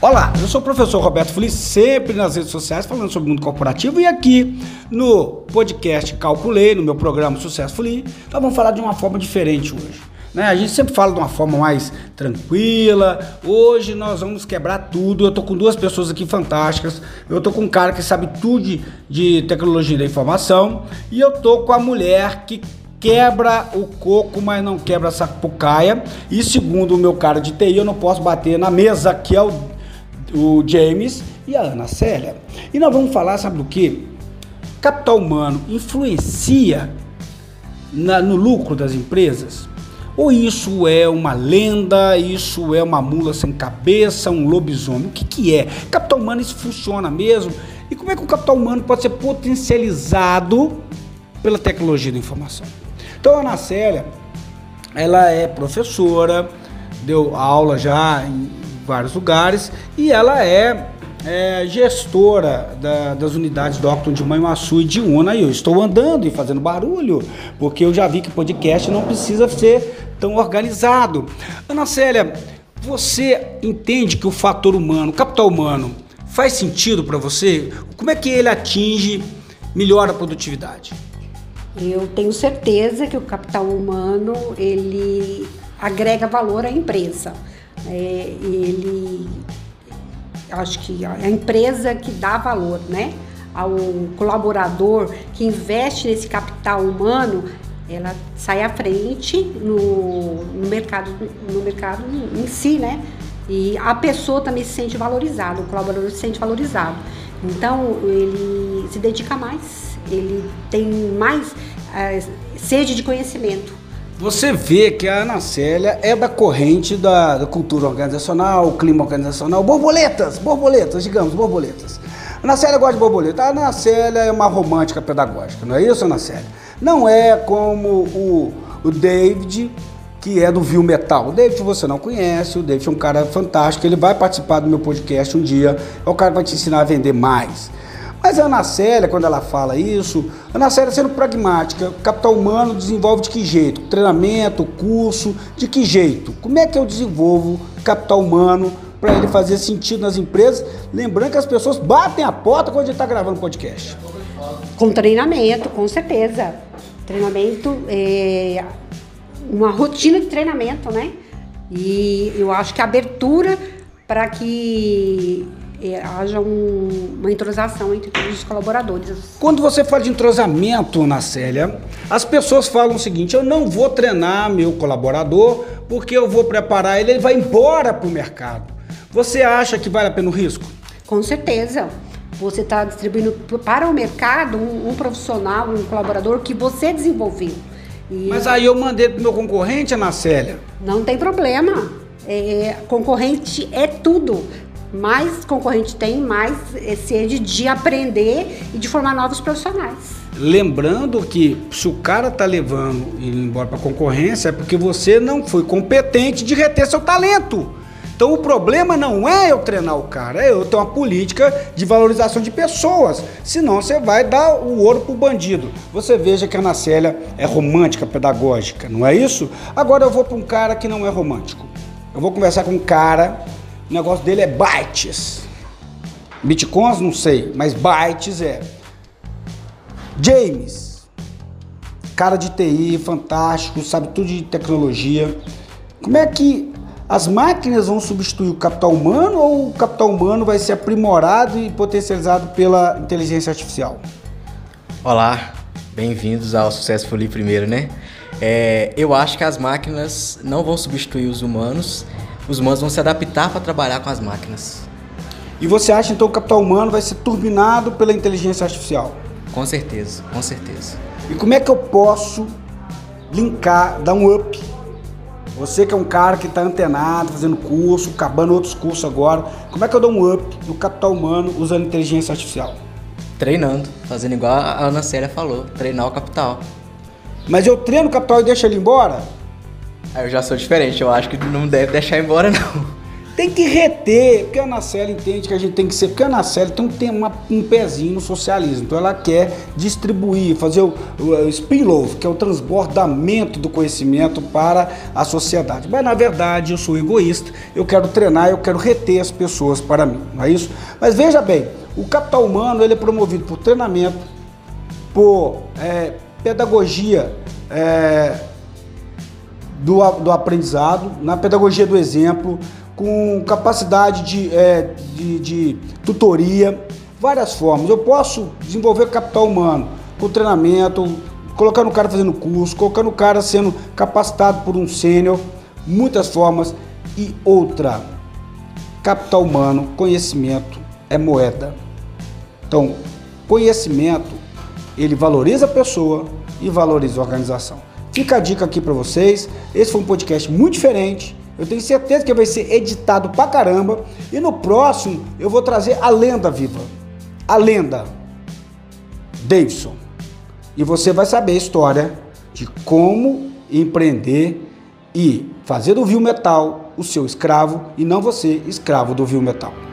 Olá, eu sou o professor Roberto Feliz, sempre nas redes sociais falando sobre o mundo corporativo e aqui no podcast Calculei, no meu programa Sucesso Feliz, nós vamos falar de uma forma diferente hoje. Né? A gente sempre fala de uma forma mais tranquila. Hoje nós vamos quebrar tudo. Eu tô com duas pessoas aqui fantásticas. Eu tô com um cara que sabe tudo de, de tecnologia da informação e eu tô com a mulher que quebra o coco, mas não quebra a sapucaia. E segundo o meu cara de TI, eu não posso bater na mesa, que é o, o James e a Ana Célia. E nós vamos falar, sabe do que? Capital humano influencia na, no lucro das empresas? Ou isso é uma lenda, isso é uma mula sem cabeça, um lobisomem? O que, que é? Capital humano, isso funciona mesmo? E como é que o capital humano pode ser potencializado pela tecnologia da informação? Então a Ana Célia, ela é professora, deu aula já em vários lugares e ela é, é gestora da, das unidades Docton de Manhuaçu e de Una e eu estou andando e fazendo barulho porque eu já vi que podcast não precisa ser tão organizado. Ana Célia, você entende que o fator humano, o capital humano, faz sentido para você? Como é que ele atinge, melhora a produtividade? Eu tenho certeza que o capital humano ele agrega valor à empresa. É, ele, acho que é a empresa que dá valor, né? Ao colaborador que investe nesse capital humano, ela sai à frente no, no mercado, no mercado em si, né? E a pessoa também se sente valorizada, o colaborador se sente valorizado. Então ele se dedica mais ele tem mais uh, sede de conhecimento. Você vê que a Ana Célia é da corrente da, da cultura organizacional, clima organizacional, borboletas, borboletas, digamos, borboletas. A Ana Célia gosta de borboleta. A Ana Célia é uma romântica pedagógica, não é isso, Ana Célia? Não é como o, o David, que é do Viu Metal. O David você não conhece, o David é um cara fantástico, ele vai participar do meu podcast um dia, é o cara que vai te ensinar a vender mais. Mas a Ana Célia, quando ela fala isso, Ana Célia sendo pragmática, capital humano desenvolve de que jeito? Treinamento, curso, de que jeito? Como é que eu desenvolvo capital humano para ele fazer sentido nas empresas? Lembrando que as pessoas batem a porta quando a gente está gravando podcast. Com treinamento, com certeza. Treinamento, é uma rotina de treinamento, né? E eu acho que a abertura para que haja um, uma entrosação entre todos os colaboradores. Quando você fala de entrosamento na Célia, as pessoas falam o seguinte: eu não vou treinar meu colaborador porque eu vou preparar ele, ele vai embora para o mercado. Você acha que vale a pena o risco? Com certeza. Você está distribuindo para o mercado um, um, profissional, um colaborador que você desenvolveu. E Mas aí eu mandei para meu concorrente, Ana Célia. Não tem problema. É, concorrente é tudo mais concorrente tem, mais sede de aprender e de formar novos profissionais. Lembrando que se o cara tá levando ele embora para concorrência é porque você não foi competente de reter seu talento. Então o problema não é eu treinar o cara, é eu ter uma política de valorização de pessoas. Senão você vai dar o ouro pro bandido. Você veja que a Ana Célia é romântica, pedagógica, não é isso? Agora eu vou para um cara que não é romântico. Eu vou conversar com um cara o negócio dele é bytes. Bitcoins não sei, mas bytes é. James, cara de TI, fantástico, sabe tudo de tecnologia. Como é que as máquinas vão substituir o capital humano ou o capital humano vai ser aprimorado e potencializado pela inteligência artificial? Olá, bem-vindos ao Successfully primeiro, né? É, eu acho que as máquinas não vão substituir os humanos os humanos vão se adaptar para trabalhar com as máquinas. E você acha então que o capital humano vai ser turbinado pela inteligência artificial? Com certeza, com certeza. E como é que eu posso linkar, dar um up? Você que é um cara que está antenado, fazendo curso, acabando outros cursos agora, como é que eu dou um up no capital humano usando inteligência artificial? Treinando, fazendo igual a Ana Célia falou, treinar o capital. Mas eu treino o capital e deixo ele embora? Eu já sou diferente, eu acho que não deve deixar embora, não. tem que reter, porque a Anaceli entende que a gente tem que ser, porque a Anaceli tem, tem uma, um pezinho no socialismo, então ela quer distribuir, fazer o, o spin-off, que é o transbordamento do conhecimento para a sociedade. Mas na verdade eu sou egoísta, eu quero treinar, eu quero reter as pessoas para mim, não é isso? Mas veja bem, o capital humano ele é promovido por treinamento, por é, pedagogia é, do, do aprendizado, na pedagogia do exemplo, com capacidade de, é, de, de, tutoria, várias formas. Eu posso desenvolver capital humano com treinamento, colocando o cara fazendo curso, colocando o cara sendo capacitado por um sênior, muitas formas. E outra, capital humano, conhecimento é moeda. Então, conhecimento, ele valoriza a pessoa e valoriza a organização. Fica a dica aqui para vocês. Esse foi um podcast muito diferente eu tenho certeza que vai ser editado pra caramba. E no próximo eu vou trazer a lenda viva. A lenda. Davidson. E você vai saber a história de como empreender e fazer do Viu Metal o seu escravo e não você escravo do Viu Metal.